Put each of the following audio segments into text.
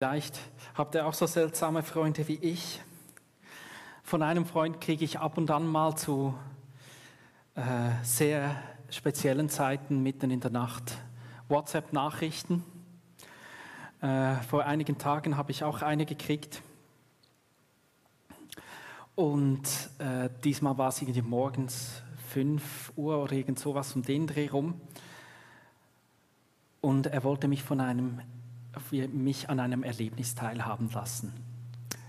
Vielleicht habt ihr auch so seltsame Freunde wie ich. Von einem Freund kriege ich ab und an mal zu äh, sehr speziellen Zeiten mitten in der Nacht WhatsApp-Nachrichten. Äh, vor einigen Tagen habe ich auch eine gekriegt. Und äh, diesmal war es irgendwie morgens 5 Uhr oder irgend sowas um den Dreh rum. Und er wollte mich von einem mich an einem Erlebnis teilhaben lassen.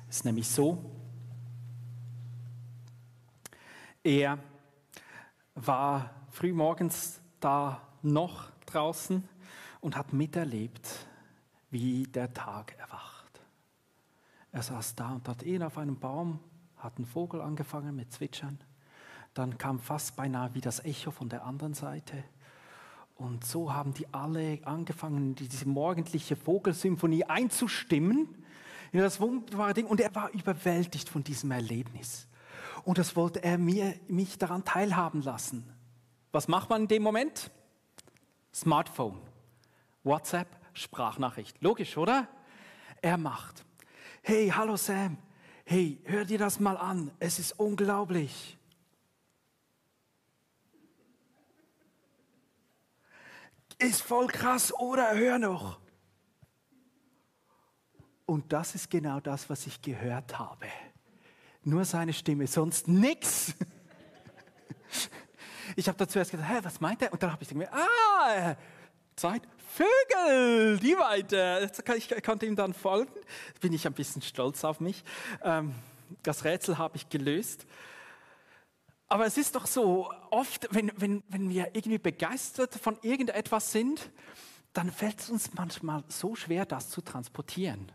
Es ist nämlich so, er war frühmorgens da noch draußen und hat miterlebt, wie der Tag erwacht. Er saß da und hat ihn auf einem Baum, hat ein Vogel angefangen mit Zwitschern. Dann kam fast beinahe wie das Echo von der anderen Seite. Und so haben die alle angefangen, diese morgendliche Vogelsymphonie einzustimmen in das wunderbare Ding. Und er war überwältigt von diesem Erlebnis. Und das wollte er mir, mich daran teilhaben lassen. Was macht man in dem Moment? Smartphone, WhatsApp, Sprachnachricht. Logisch, oder? Er macht. Hey, hallo Sam. Hey, hör dir das mal an. Es ist unglaublich. Ist voll krass, oder? Hör noch. Und das ist genau das, was ich gehört habe. Nur seine Stimme, sonst nichts. Ich habe dazu erst gedacht, hä, was meint er? Und dann habe ich gedacht, ah, Zeit, Vögel, die weiter. Ich konnte ihm dann folgen. Bin ich ein bisschen stolz auf mich. Ähm, das Rätsel habe ich gelöst. Aber es ist doch so, oft, wenn, wenn, wenn wir irgendwie begeistert von irgendetwas sind, dann fällt es uns manchmal so schwer, das zu transportieren.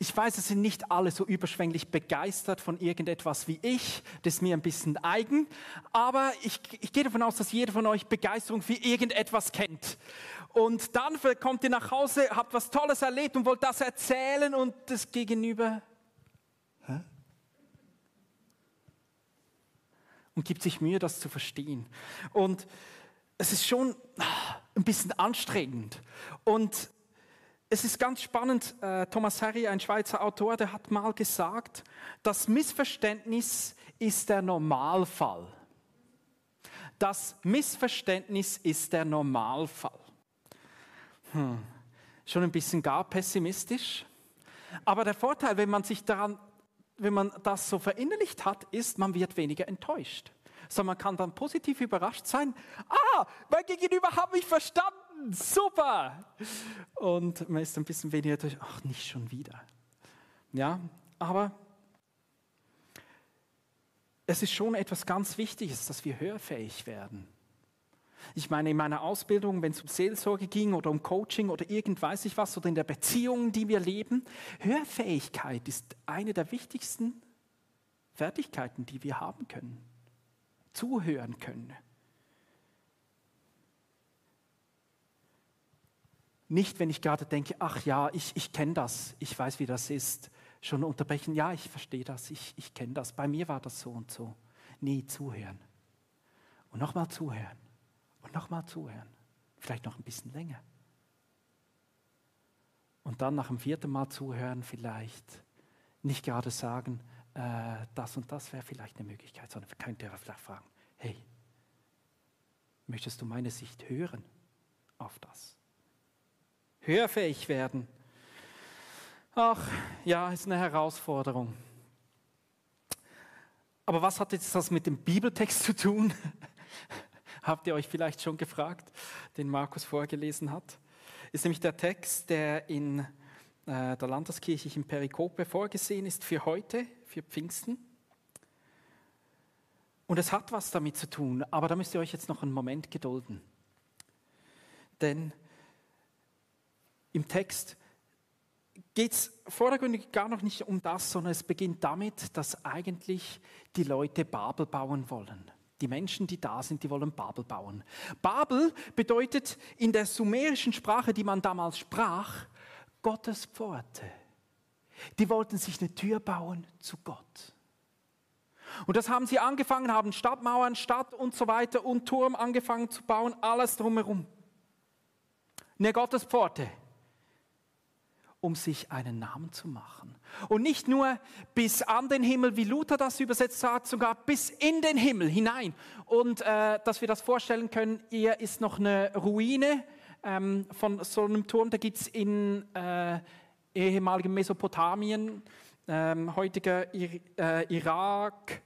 Ich weiß, es sind nicht alle so überschwänglich begeistert von irgendetwas wie ich. Das ist mir ein bisschen eigen. Aber ich, ich gehe davon aus, dass jeder von euch Begeisterung für irgendetwas kennt. Und dann kommt ihr nach Hause, habt was Tolles erlebt und wollt das erzählen und das Gegenüber Hä? Und gibt sich Mühe, das zu verstehen. Und es ist schon ein bisschen anstrengend. Und es ist ganz spannend, äh, Thomas Harry, ein Schweizer Autor, der hat mal gesagt, das Missverständnis ist der Normalfall. Das Missverständnis ist der Normalfall. Hm. Schon ein bisschen gar pessimistisch. Aber der Vorteil, wenn man sich daran wenn man das so verinnerlicht hat, ist, man wird weniger enttäuscht. Sondern man kann dann positiv überrascht sein. Ah, mein Gegenüber habe ich verstanden. Super. Und man ist ein bisschen weniger durch. Ach, nicht schon wieder. Ja, aber es ist schon etwas ganz Wichtiges, dass wir hörfähig werden. Ich meine, in meiner Ausbildung, wenn es um Seelsorge ging oder um Coaching oder irgend weiß ich was oder in der Beziehung, die wir leben, Hörfähigkeit ist eine der wichtigsten Fertigkeiten, die wir haben können. Zuhören können. Nicht, wenn ich gerade denke, ach ja, ich, ich kenne das, ich weiß, wie das ist. Schon unterbrechen, ja, ich verstehe das, ich, ich kenne das. Bei mir war das so und so. Nee, zuhören. Und nochmal zuhören. Und nochmal zuhören. Vielleicht noch ein bisschen länger. Und dann nach dem vierten Mal zuhören vielleicht nicht gerade sagen, äh, das und das wäre vielleicht eine Möglichkeit, sondern könnte er vielleicht fragen, hey, möchtest du meine Sicht hören auf das? Hörfähig werden. Ach, ja, ist eine Herausforderung. Aber was hat jetzt das mit dem Bibeltext zu tun? Habt ihr euch vielleicht schon gefragt, den Markus vorgelesen hat? Ist nämlich der Text, der in äh, der Landeskirche in Perikope vorgesehen ist für heute, für Pfingsten. Und es hat was damit zu tun, aber da müsst ihr euch jetzt noch einen Moment gedulden. Denn im Text geht es vordergründig gar noch nicht um das, sondern es beginnt damit, dass eigentlich die Leute Babel bauen wollen. Die Menschen, die da sind, die wollen Babel bauen. Babel bedeutet in der sumerischen Sprache, die man damals sprach, Gottes Pforte. Die wollten sich eine Tür bauen zu Gott. Und das haben sie angefangen, haben Stadtmauern, Stadt und so weiter und Turm angefangen zu bauen, alles drumherum. Eine Gottespforte. Um sich einen Namen zu machen. Und nicht nur bis an den Himmel, wie Luther das übersetzt hat, sogar bis in den Himmel hinein. Und äh, dass wir das vorstellen können, hier ist noch eine Ruine ähm, von so einem Turm, da gibt es in äh, ehemaligem Mesopotamien, ähm, heutiger Ir äh, Irak,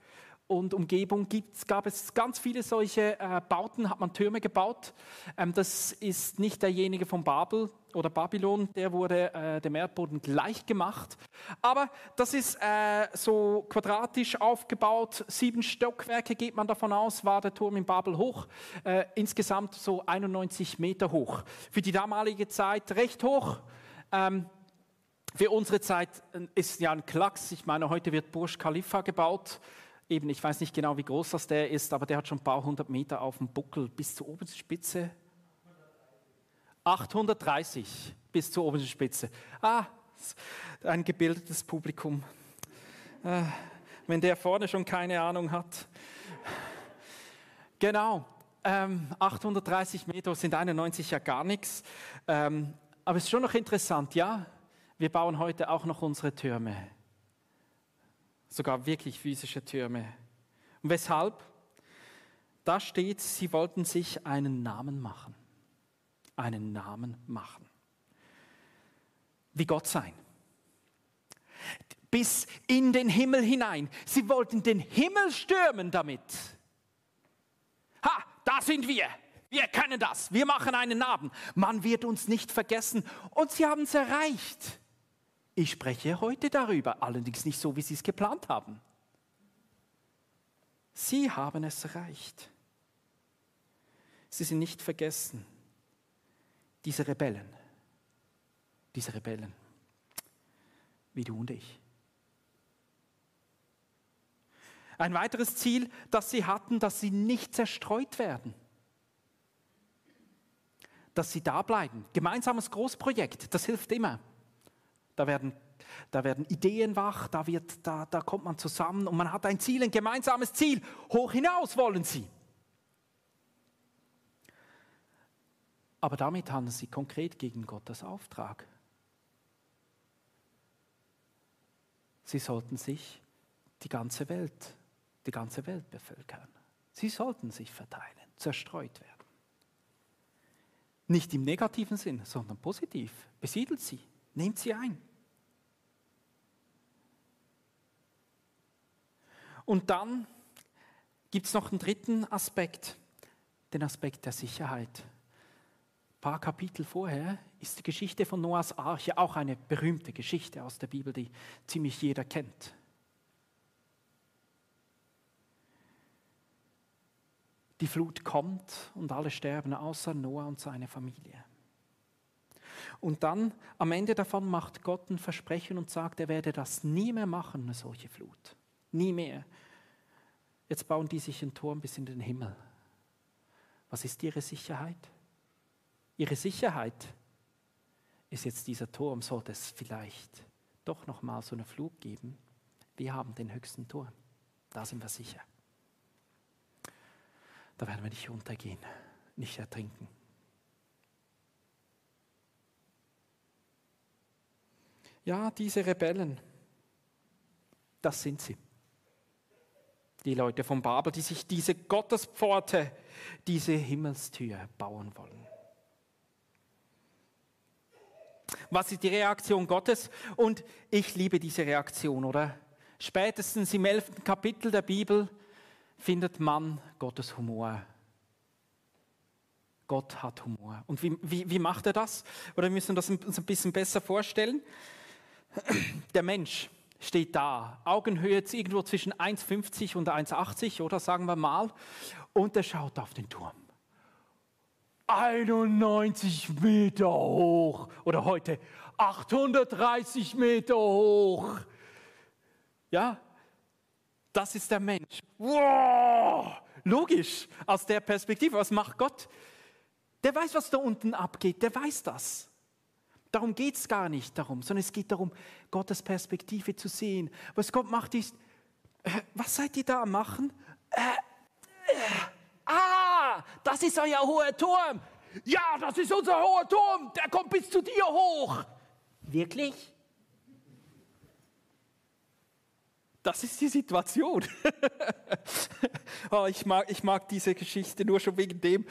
und Umgebung gibt, gab es ganz viele solche äh, Bauten, hat man Türme gebaut. Ähm, das ist nicht derjenige von Babel oder Babylon, der wurde äh, dem Erdboden gleich gemacht. Aber das ist äh, so quadratisch aufgebaut, sieben Stockwerke geht man davon aus, war der Turm in Babel hoch, äh, insgesamt so 91 Meter hoch. Für die damalige Zeit recht hoch. Ähm, für unsere Zeit äh, ist ja ein Klacks. Ich meine, heute wird Burj Khalifa gebaut eben, ich weiß nicht genau, wie groß das der ist, aber der hat schon ein paar hundert Meter auf dem Buckel bis zur obersten Spitze. 830 bis zur obersten Spitze. Ah, ein gebildetes Publikum. Äh, wenn der vorne schon keine Ahnung hat. Genau, ähm, 830 Meter sind 91 ja gar nichts. Ähm, aber es ist schon noch interessant, ja, wir bauen heute auch noch unsere Türme sogar wirklich physische Türme. Und weshalb? Da steht, sie wollten sich einen Namen machen. Einen Namen machen. Wie Gott sein. Bis in den Himmel hinein. Sie wollten den Himmel stürmen damit. Ha, da sind wir. Wir können das. Wir machen einen Namen. Man wird uns nicht vergessen. Und sie haben es erreicht. Ich spreche heute darüber, allerdings nicht so, wie Sie es geplant haben. Sie haben es erreicht. Sie sind nicht vergessen. Diese Rebellen, diese Rebellen, wie du und ich. Ein weiteres Ziel, das sie hatten, dass sie nicht zerstreut werden. Dass sie da bleiben. Gemeinsames Großprojekt, das hilft immer. Da werden, da werden Ideen wach, da, wird, da, da kommt man zusammen und man hat ein Ziel, ein gemeinsames Ziel. Hoch hinaus wollen sie. Aber damit handeln sie konkret gegen Gottes Auftrag. Sie sollten sich die ganze Welt, die ganze Welt bevölkern. Sie sollten sich verteilen, zerstreut werden. Nicht im negativen Sinn, sondern positiv. Besiedelt sie, nehmt sie ein. Und dann gibt es noch einen dritten Aspekt, den Aspekt der Sicherheit. Ein paar Kapitel vorher ist die Geschichte von Noahs Arche auch eine berühmte Geschichte aus der Bibel, die ziemlich jeder kennt. Die Flut kommt und alle sterben, außer Noah und seine Familie. Und dann am Ende davon macht Gott ein Versprechen und sagt, er werde das nie mehr machen, eine solche Flut. Nie mehr. Jetzt bauen die sich einen Turm bis in den Himmel. Was ist ihre Sicherheit? Ihre Sicherheit ist jetzt dieser Turm, sollte es vielleicht doch noch mal so eine Flug geben. Wir haben den höchsten Turm. Da sind wir sicher. Da werden wir nicht untergehen, nicht ertrinken. Ja, diese Rebellen, das sind sie die Leute von Babel, die sich diese Gottespforte, diese Himmelstür bauen wollen. Was ist die Reaktion Gottes? Und ich liebe diese Reaktion, oder? Spätestens im elften Kapitel der Bibel findet man Gottes Humor. Gott hat Humor. Und wie, wie, wie macht er das? Oder wir müssen uns das ein bisschen besser vorstellen. Der Mensch, steht da. Augenhöhe jetzt irgendwo zwischen 1,50 und 1,80 oder sagen wir mal. Und er schaut auf den Turm. 91 Meter hoch oder heute 830 Meter hoch. Ja, das ist der Mensch. Wow! Logisch, aus der Perspektive. Was macht Gott? Der weiß, was da unten abgeht. Der weiß das. Darum geht es gar nicht darum, sondern es geht darum, Gottes Perspektive zu sehen. Was Gott macht ist, äh, was seid ihr da am machen? Äh, äh, ah, das ist euer hoher Turm. Ja, das ist unser hoher Turm, der kommt bis zu dir hoch. Wirklich? Das ist die Situation. oh, ich, mag, ich mag diese Geschichte nur schon wegen dem.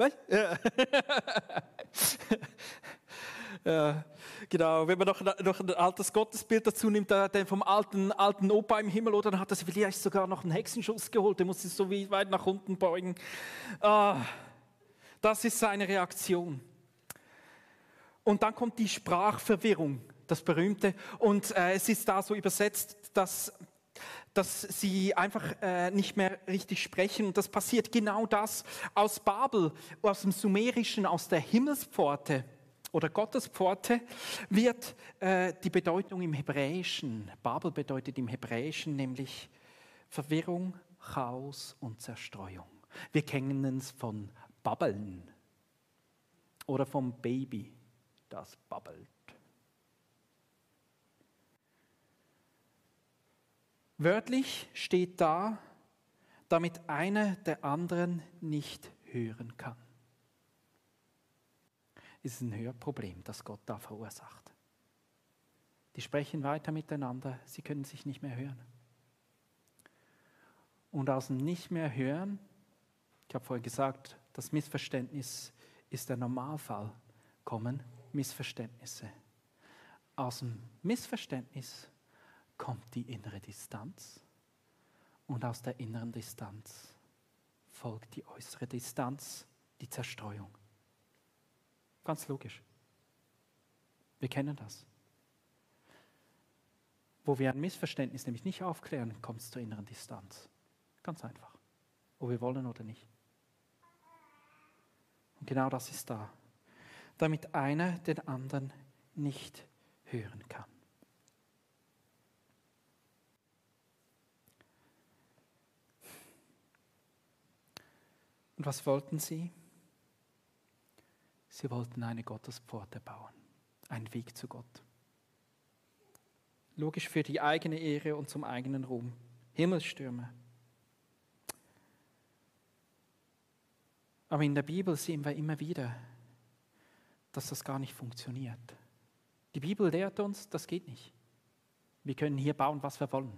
Was? Ja. ja. Genau, wenn man noch, noch ein altes Gottesbild dazu nimmt, den vom alten, alten Opa im Himmel, oder dann hat er vielleicht sogar noch einen Hexenschuss geholt, der muss sich so weit nach unten beugen. Ah, das ist seine Reaktion. Und dann kommt die Sprachverwirrung, das berühmte. Und äh, es ist da so übersetzt, dass, dass sie einfach äh, nicht mehr richtig sprechen. Und das passiert genau das aus Babel, aus dem Sumerischen, aus der Himmelspforte oder Gottespforte wird äh, die Bedeutung im Hebräischen, Babel bedeutet im Hebräischen nämlich Verwirrung, Chaos und Zerstreuung. Wir kennen es von Babbeln oder vom Baby, das babbelt. Wörtlich steht da, damit einer der anderen nicht hören kann ist ein Hörproblem, das Gott da verursacht. Die sprechen weiter miteinander, sie können sich nicht mehr hören. Und aus dem Nicht mehr hören, ich habe vorhin gesagt, das Missverständnis ist der Normalfall, kommen Missverständnisse. Aus dem Missverständnis kommt die innere Distanz und aus der inneren Distanz folgt die äußere Distanz, die Zerstreuung. Ganz logisch. Wir kennen das. Wo wir ein Missverständnis nämlich nicht aufklären, kommt es zur inneren Distanz. Ganz einfach. Ob wir wollen oder nicht. Und genau das ist da. Damit einer den anderen nicht hören kann. Und was wollten sie? Sie wollten eine Gottespforte bauen, einen Weg zu Gott. Logisch für die eigene Ehre und zum eigenen Ruhm. Himmelsstürme. Aber in der Bibel sehen wir immer wieder, dass das gar nicht funktioniert. Die Bibel lehrt uns, das geht nicht. Wir können hier bauen, was wir wollen.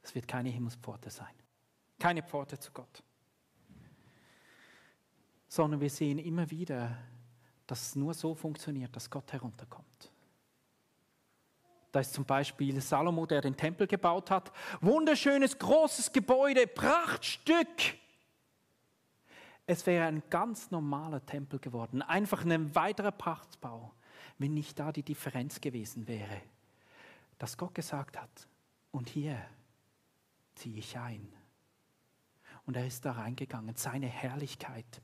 Es wird keine Himmelspforte sein. Keine Pforte zu Gott sondern wir sehen immer wieder, dass es nur so funktioniert, dass Gott herunterkommt. Da ist zum Beispiel Salomo, der den Tempel gebaut hat. Wunderschönes, großes Gebäude, Prachtstück. Es wäre ein ganz normaler Tempel geworden, einfach ein weiterer Prachtbau, wenn nicht da die Differenz gewesen wäre, dass Gott gesagt hat, und hier ziehe ich ein. Und er ist da reingegangen, seine Herrlichkeit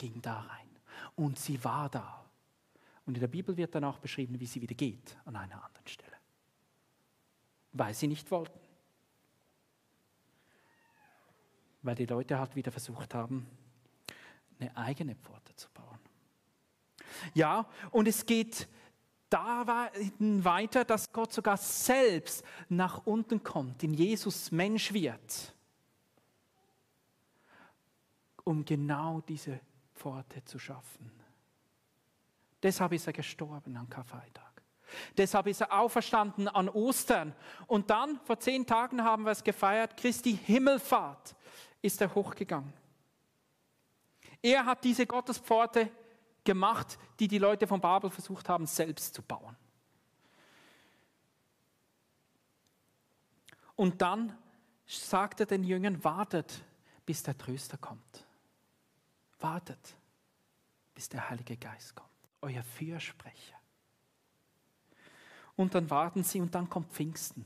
ging da rein. Und sie war da. Und in der Bibel wird dann auch beschrieben, wie sie wieder geht an einer anderen Stelle. Weil sie nicht wollten. Weil die Leute halt wieder versucht haben, eine eigene Pforte zu bauen. Ja, und es geht da weiter, dass Gott sogar selbst nach unten kommt, in Jesus Mensch wird, um genau diese Pforte zu schaffen. Deshalb ist er gestorben am Karfreitag. Deshalb ist er auferstanden an Ostern. Und dann, vor zehn Tagen haben wir es gefeiert, Christi Himmelfahrt ist er hochgegangen. Er hat diese Gottespforte gemacht, die die Leute von Babel versucht haben, selbst zu bauen. Und dann sagt er den Jüngern, wartet, bis der Tröster kommt. Wartet, bis der Heilige Geist kommt, euer Fürsprecher. Und dann warten sie und dann kommt Pfingsten.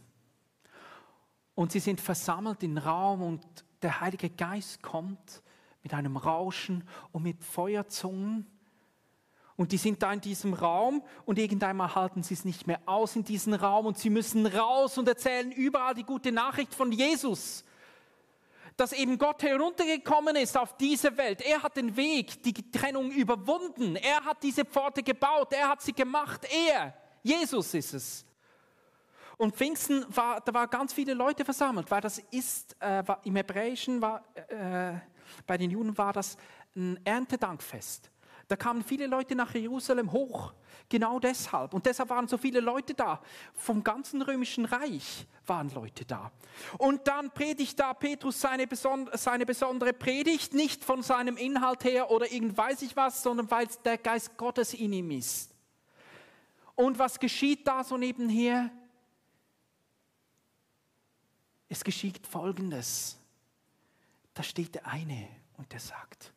Und sie sind versammelt im Raum und der Heilige Geist kommt mit einem Rauschen und mit Feuerzungen. Und die sind da in diesem Raum und irgendeinmal halten sie es nicht mehr aus in diesem Raum und sie müssen raus und erzählen überall die gute Nachricht von Jesus dass eben Gott heruntergekommen ist auf diese Welt. Er hat den Weg, die Trennung überwunden. Er hat diese Pforte gebaut. Er hat sie gemacht. Er, Jesus ist es. Und Pfingsten war, da waren ganz viele Leute versammelt, weil das ist, äh, war, im Hebräischen war, äh, Bei den Juden war das ein Erntedankfest. Da kamen viele Leute nach Jerusalem hoch, genau deshalb. Und deshalb waren so viele Leute da. Vom ganzen römischen Reich waren Leute da. Und dann predigt da Petrus seine, besondere, seine besondere Predigt, nicht von seinem Inhalt her oder irgend weiß ich was, sondern weil der Geist Gottes in ihm ist. Und was geschieht da so nebenher? Es geschieht Folgendes. Da steht der eine und der sagt,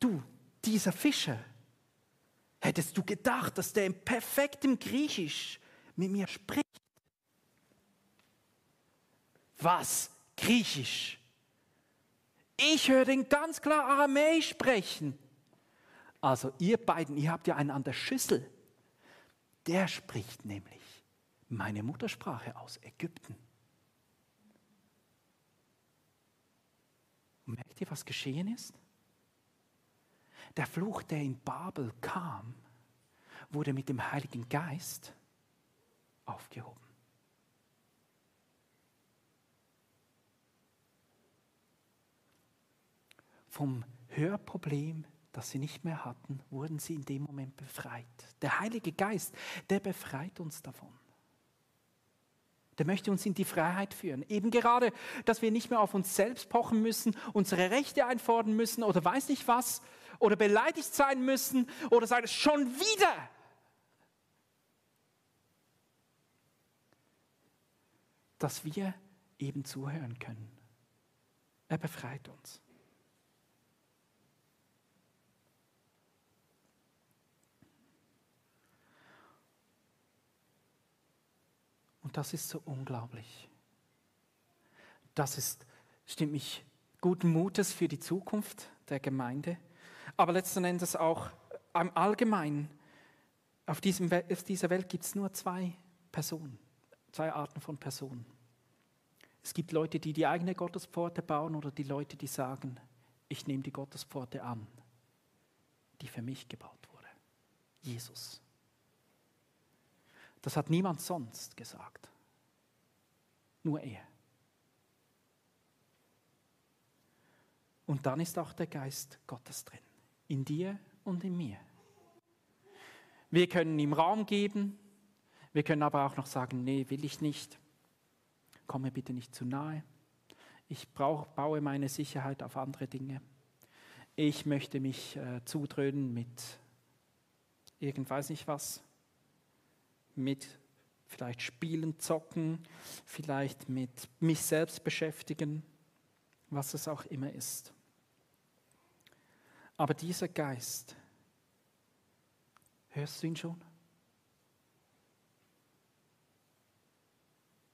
du, dieser Fischer, hättest du gedacht, dass der in perfektem Griechisch mit mir spricht? Was? Griechisch? Ich höre den ganz klar Aramäisch sprechen. Also ihr beiden, ihr habt ja einen an der Schüssel. Der spricht nämlich meine Muttersprache aus Ägypten. Und merkt ihr, was geschehen ist? Der Fluch, der in Babel kam, wurde mit dem Heiligen Geist aufgehoben. Vom Hörproblem, das sie nicht mehr hatten, wurden sie in dem Moment befreit. Der Heilige Geist, der befreit uns davon. Der möchte uns in die Freiheit führen. Eben gerade, dass wir nicht mehr auf uns selbst pochen müssen, unsere Rechte einfordern müssen oder weiß nicht was, oder beleidigt sein müssen oder sagen, schon wieder. Dass wir eben zuhören können. Er befreit uns. Und das ist so unglaublich. Das ist, stimmt mich guten Mutes für die Zukunft der Gemeinde, aber letzten Endes auch im Allgemeinen. Auf, diesem, auf dieser Welt gibt es nur zwei Personen, zwei Arten von Personen. Es gibt Leute, die die eigene Gottespforte bauen oder die Leute, die sagen, ich nehme die Gottespforte an, die für mich gebaut wurde. Jesus. Das hat niemand sonst gesagt. Nur er. Und dann ist auch der Geist Gottes drin. In dir und in mir. Wir können ihm Raum geben. Wir können aber auch noch sagen, nee, will ich nicht. Komm mir bitte nicht zu nahe. Ich brauch, baue meine Sicherheit auf andere Dinge. Ich möchte mich äh, zudröhnen mit irgend nicht was mit vielleicht Spielen, Zocken, vielleicht mit mich selbst beschäftigen, was es auch immer ist. Aber dieser Geist, hörst du ihn schon?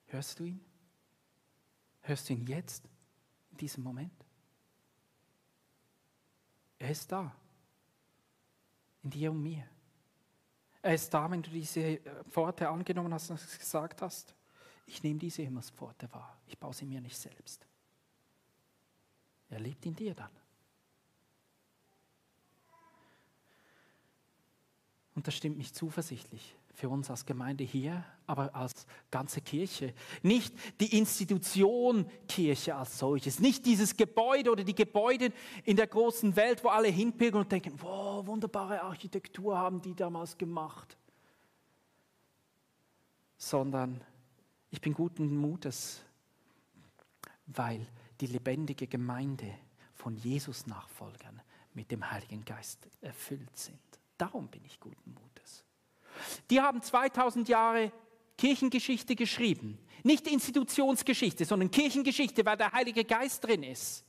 Hörst du ihn? Hörst du ihn jetzt, in diesem Moment? Er ist da, in dir und mir. Er ist da, wenn du diese Pforte angenommen hast und gesagt hast, ich nehme diese Himmelspforte wahr, ich baue sie mir nicht selbst. Er lebt in dir dann. Und das stimmt mich zuversichtlich für uns als Gemeinde hier, aber als ganze Kirche. Nicht die Institution Kirche als solches, nicht dieses Gebäude oder die Gebäude in der großen Welt, wo alle hinpilgern und denken, wow, wunderbare Architektur haben die damals gemacht. Sondern ich bin guten Mutes, weil die lebendige Gemeinde von Jesus Nachfolgern mit dem Heiligen Geist erfüllt sind. Darum bin ich guten Mutes. Die haben 2000 Jahre Kirchengeschichte geschrieben. Nicht Institutionsgeschichte, sondern Kirchengeschichte, weil der Heilige Geist drin ist.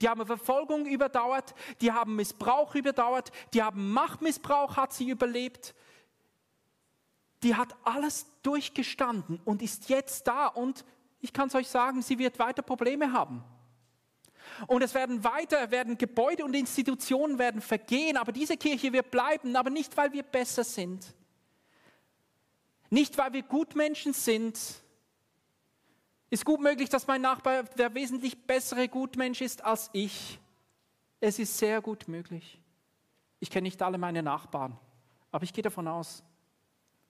Die haben Verfolgung überdauert, die haben Missbrauch überdauert, die haben Machtmissbrauch, hat sie überlebt. Die hat alles durchgestanden und ist jetzt da und ich kann es euch sagen, sie wird weiter Probleme haben. Und es werden weiter, werden Gebäude und Institutionen werden vergehen, aber diese Kirche wird bleiben, aber nicht, weil wir besser sind, nicht, weil wir Gutmenschen sind. Ist gut möglich, dass mein Nachbar der wesentlich bessere Gutmensch ist als ich. Es ist sehr gut möglich. Ich kenne nicht alle meine Nachbarn, aber ich gehe davon aus,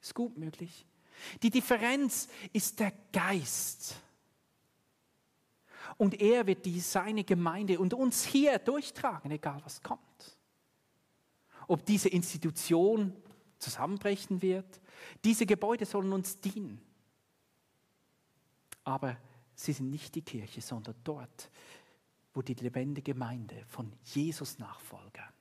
ist gut möglich. Die Differenz ist der Geist. Und er wird die, seine Gemeinde und uns hier durchtragen, egal was kommt. Ob diese Institution zusammenbrechen wird, diese Gebäude sollen uns dienen. Aber sie sind nicht die Kirche, sondern dort, wo die lebendige Gemeinde von Jesus Nachfolgern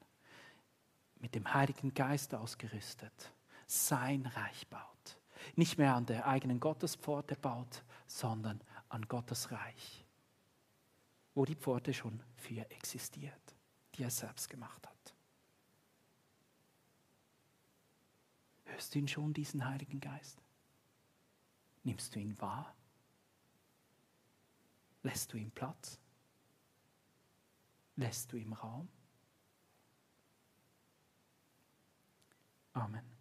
mit dem Heiligen Geist ausgerüstet sein Reich baut. Nicht mehr an der eigenen Gottespforte baut, sondern an Gottes Reich, wo die Pforte schon für existiert, die er selbst gemacht hat. Hörst du ihn schon, diesen Heiligen Geist? Nimmst du ihn wahr? Lässt du ihm Platz? Lässt du ihm Raum? Amen.